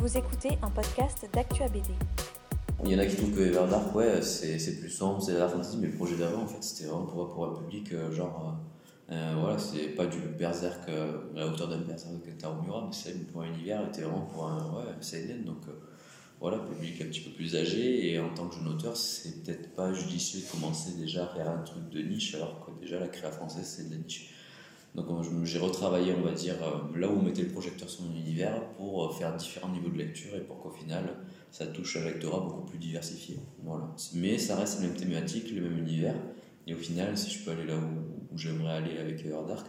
Vous écoutez un podcast d'Actua BD. Il y en a qui trouvent que Everdark, ouais, c'est plus sombre, c'est la fantasy, mais le projet d'avant, en fait, c'était vraiment pour, un public, euh, genre, euh, euh, voilà, c'est pas du berserk la hauteur d'un berserk de Taromura, mais c'est pour un univers, était vraiment pour un, ouais, un donc voilà, public un petit peu plus âgé, et en tant que jeune auteur, c'est peut-être pas judicieux de commencer déjà à faire un truc de niche, alors que déjà la créa française, c'est de la niche. Donc j'ai retravaillé, on va dire, euh, là où on mettait le projecteur sur mon univers pour euh, faire différents niveaux de lecture et pour qu'au final, ça touche un lectorat beaucoup plus diversifié. Voilà. Mais ça reste la même thématique, le même univers. Et au final, si je peux aller là où, j'aimerais aller avec Dark,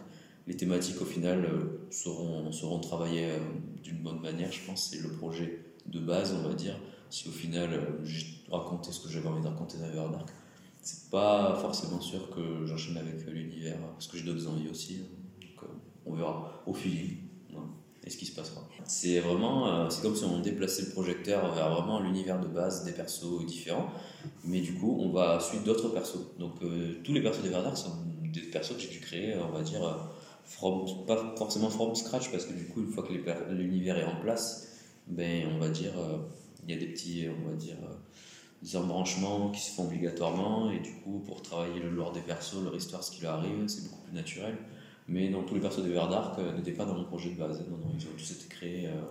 les thématiques au final euh, seront, seront travaillées d'une bonne manière, je pense. C'est le projet de base, on va dire. Si au final, j'ai raconté ce que j'avais envie de raconter dans Dark, c'est pas forcément sûr que j'enchaîne avec l'univers, parce que j'ai d'autres envies aussi. Hein. Donc, euh, on verra au feeling et ce qui se passera. C'est vraiment, euh, c'est comme si on déplaçait le projecteur vers vraiment l'univers de base des persos différents, mais du coup, on va suivre d'autres persos. Donc, euh, tous les persos des Verdar sont des persos que j'ai pu créer, on va dire, from, pas forcément from scratch, parce que du coup, une fois que l'univers est en place, ben, on va dire, il y a des petits, on va dire, des embranchements qui se font obligatoirement, et du coup, pour travailler le lore des persos, leur histoire, ce qui leur arrive, c'est beaucoup plus naturel. Mais non, tous les persos de Verdark euh, n'étaient pas dans mon projet de base. Non, non, ils ont tous été créés euh,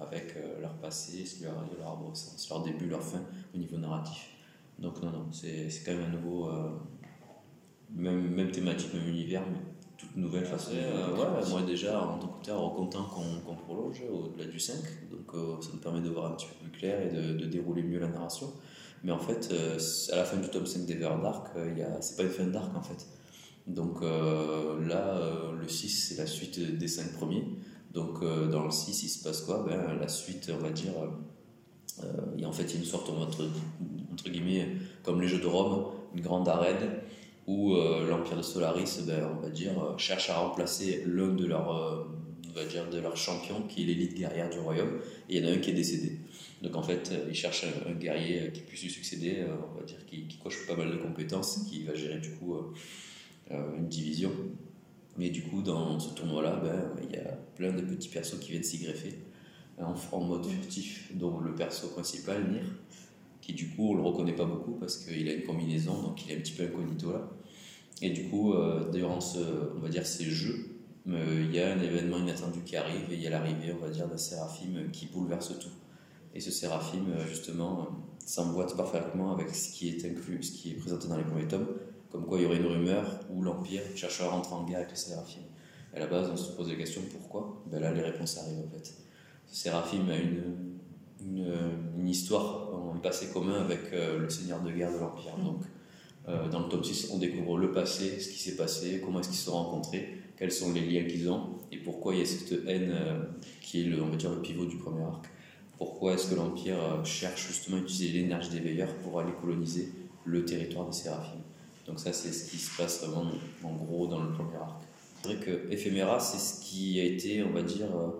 avec euh, leur passé, ce qui leur arrive, leur arborescence, leur début, leur fin au niveau narratif. Donc, non, non, c'est quand même un nouveau. même, même thématique, même univers, mais toute nouvelle façon. ouais, moi, déjà, en tant qu'auteur, content qu'on prolonge au-delà du 5. Donc, ça nous permet de voir un petit peu plus clair et de, de dérouler mieux la narration. Mais en fait, euh, à la fin du tome 5 d'Everdark, euh, c'est pas une fin d'arc en fait. Donc euh, là, le 6, c'est la suite des 5 premiers. Donc dans le 6, il se passe quoi? Ben, La suite, on va dire, il y a une sorte, entre, entre guillemets, comme les Jeux de Rome, une grande arène où l'Empire de Solaris, ben, on va dire, cherche à remplacer l'un de leurs on va dire, de leurs champions, qui est l'élite guerrière du royaume, et il y en a un qui est décédé. Donc en fait, euh, ils cherchent un, guerrier euh, qui puisse lui succéder, euh, on va dire, qui, coche pas mal de compétences, qui va gérer du coup une division. Mais du coup, dans ce tournoi-là, ben, il y a plein de petits persos qui viennent s'y greffer en, en, mode furtif, dont le perso principal, Nir, qui du coup, on le reconnaît pas beaucoup parce qu'il a une combinaison, donc il est un petit peu incognito là. Et du coup, durant ce, on va dire, ces jeux, il y a un événement inattendu qui arrive et il y a l'arrivée, on va dire, d'un séraphime qui bouleverse tout. Et ce séraphime, euh, justement, euh, s'emboîte parfaitement avec ce qui est inclus, ce qui est présenté dans les premiers tomes, comme quoi il y aurait une rumeur où l'Empire chercherait à rentrer en guerre avec les séraphimes. À la base, on se pose la question pourquoi? Ben Là, les réponses arrivent en fait. Ce séraphime a une, une, une histoire, un passé commun avec euh, le seigneur de guerre de l'Empire. Mm. Donc, dans le tome 6, on découvre le passé, ce qui s'est passé, comment est-ce qu'ils se sont rencontrés, quels sont les liens qu'ils ont et pourquoi il y a cette haine qui est le, on va dire, le pivot du premier arc pourquoi est-ce que l'Empire euh, cherche justement à utiliser l'énergie des veilleurs pour aller coloniser le territoire des séraphimes. Donc ça, c'est ce qui se passe vraiment en gros dans le premier arc. C'est vrai que Ephéméra, c'est ce qui a été, on va dire, euh,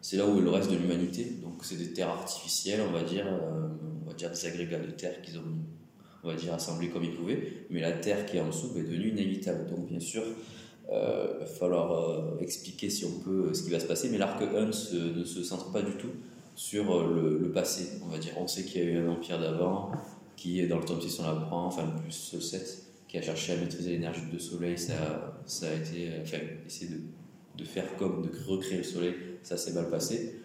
c'est là où est le reste de l'humanité. Donc c'est des terres artificielles, on va dire, euh, on va dire des agrégats de terre qu'ils ont, on va dire, assemblés comme ils pouvaient. Mais la terre qui est en dessous est devenue inévitable. Donc bien sûr, il va falloir expliquer si on peut ce qui va se passer. Mais l'arc 1 ne se centre pas du tout sur euh, le, passé, on va dire. On sait qu'il y a eu un empire d'avant, qui est dans le tome 6, on l'apprend, enfin plus le 7, qui a cherché à maîtriser l'énergie de soleil, ça, ça a été, euh, enfin, essayer de, de, faire comme, de recréer le soleil, ça s'est mal passé.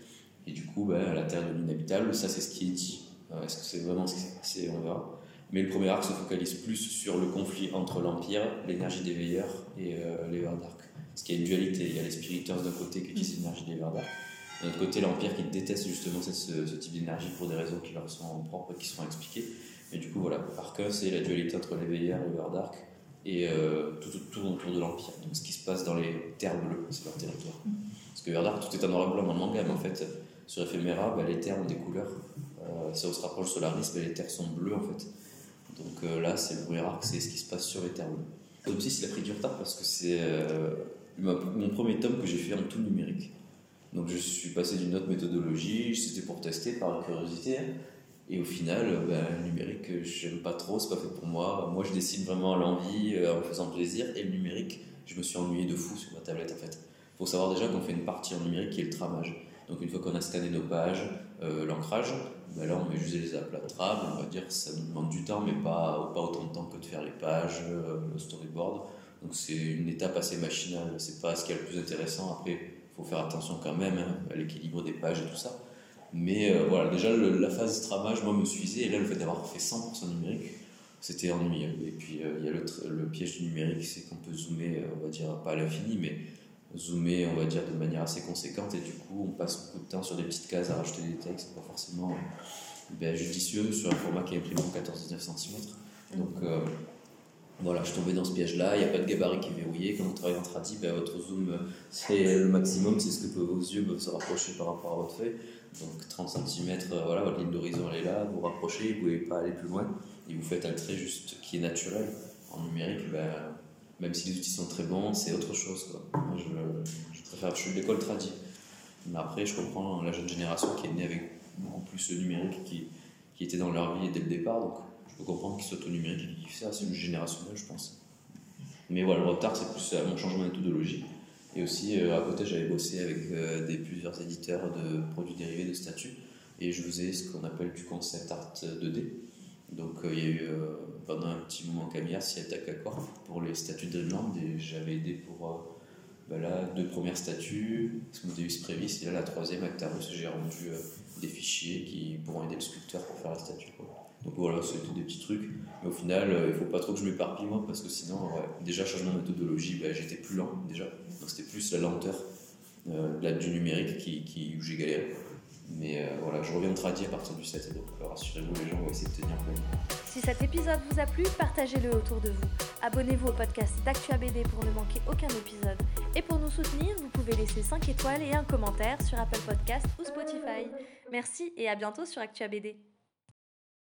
Et du coup, ben, la Terre de l'inhabitable, ça c'est ce qui est dit. Euh, est-ce que c'est vraiment ce s'est passé? On verra. Mais le premier arc se focalise plus sur le conflit entre l'Empire, l'énergie des veilleurs et les Verdark. Parce qu'il y a une dualité. Il y a les spiriteurs d'un côté qui utilisent l'énergie des Verdark, d'un autre côté, l'Empire qui déteste justement ce, type d'énergie pour des raisons qui leur sont propres et qui sont expliquées. Mais du coup, voilà, Arca, c'est la dualité entre les veilleurs et le Dark et euh, tout, tout, autour de l'Empire. Donc ce qui se passe dans les terres bleues, c'est leur territoire. Parce que Dark, tout est en noir et blanc dans le manga, mais en fait, sur Ephéméra, bah, les terres ont des couleurs. Euh, ça, se rapproche Solaris, mais les terres sont bleues en fait. Donc euh, là, c'est le premier arc, c'est ce qui se passe sur. Tome 6, il a pris du retard parce que c'est mon premier tome que j'ai fait en tout numérique. Donc je suis passé d'une autre méthodologie, c'était pour tester par curiosité. Et au final, ben, le numérique, j'aime pas trop, c'est pas fait pour moi. Moi, je dessine vraiment l'envie, euh, en faisant plaisir. Et le numérique, je me suis ennuyé de fou sur ma tablette en fait. Il faut savoir déjà qu'on fait une partie en numérique qui est le tramage. Donc une fois qu'on a scanné nos pages, l'ancrage, ben là on met juste les aplats de on va dire ça nous demande du temps, mais pas, pas autant de temps que de faire les pages, le storyboard. Donc c'est une étape assez machinale, c'est pas ce qui est le plus intéressant. Après, il faut faire attention quand même hein, à l'équilibre des pages et tout ça. Mais euh, voilà, déjà la phase tramage, moi, me suffisait. Et là, le fait d'avoir fait 100% numérique, c'était ennuyeux. Et puis, euh, il y a le, piège du numérique, c'est qu'on peut zoomer, euh, on va dire, pas à l'infini, mais zoomer, on va dire, de manière assez conséquente. Et du coup, on passe beaucoup de temps sur des petites cases à rajouter des textes, pas forcément ben, judicieux sur un format qui est imprimé en 14-19 cm. Donc, voilà, je tombais dans ce piège-là, il n'y a pas de gabarit qui est verrouillé. Quand vous travaillez en tradi, ben, votre zoom, c'est le maximum, c'est ce que vos yeux peuvent se rapprocher par rapport à votre feuille. Donc 30 cm, euh, voilà, votre ligne d'horizon elle est là, vous rapprochez, vous ne pouvez pas aller plus loin, et vous faites un trait juste qui est naturel. En numérique, ben, même si les outils sont très bons, c'est autre chose. Quoi. Je, préfère, je suis de l'école tradi. Mais après, je comprends la jeune génération qui est née avec beaucoup plus de numérique qui, qui était dans leur vie dès le départ. Donc, je peux comprendre qu'ils soient au numérique ça, c'est une générationnel, je pense. Mais voilà, le retard, c'est plus mon changement de méthodologie. Et aussi, euh, à côté, j'avais bossé avec euh, des, plusieurs éditeurs de produits dérivés de statues. Et je faisais ce qu'on appelle du concept art 2D. Donc, euh, il y a eu pendant un petit moment Camilla, si Corp pour les statues de. Et j'avais aidé pour bah là, deux premières statues, Smodeus Previs. Et là, la troisième, Actarus, j'ai rendu des fichiers qui pourront aider le sculpteur pour faire la statue. Donc voilà, c'était des petits trucs. Mais au final, il ne faut pas trop que je m'éparpille moi, parce que sinon, déjà, changement de méthodologie, bah, j'étais plus lent déjà. Donc c'était plus la lenteur euh, du numérique qui, qui où j'ai galéré. Mais euh, voilà, je reviens de tradi à partir du 7, donc euh, rassurez-vous, les gens vont essayer de tenir compte. Si cet épisode vous a plu, partagez-le autour de vous. Abonnez-vous au podcast d'ActuABD pour ne manquer aucun épisode. Et pour nous soutenir, vous pouvez laisser 5 étoiles et un commentaire sur Apple Podcast ou Spotify. Merci et à bientôt sur ActuABD.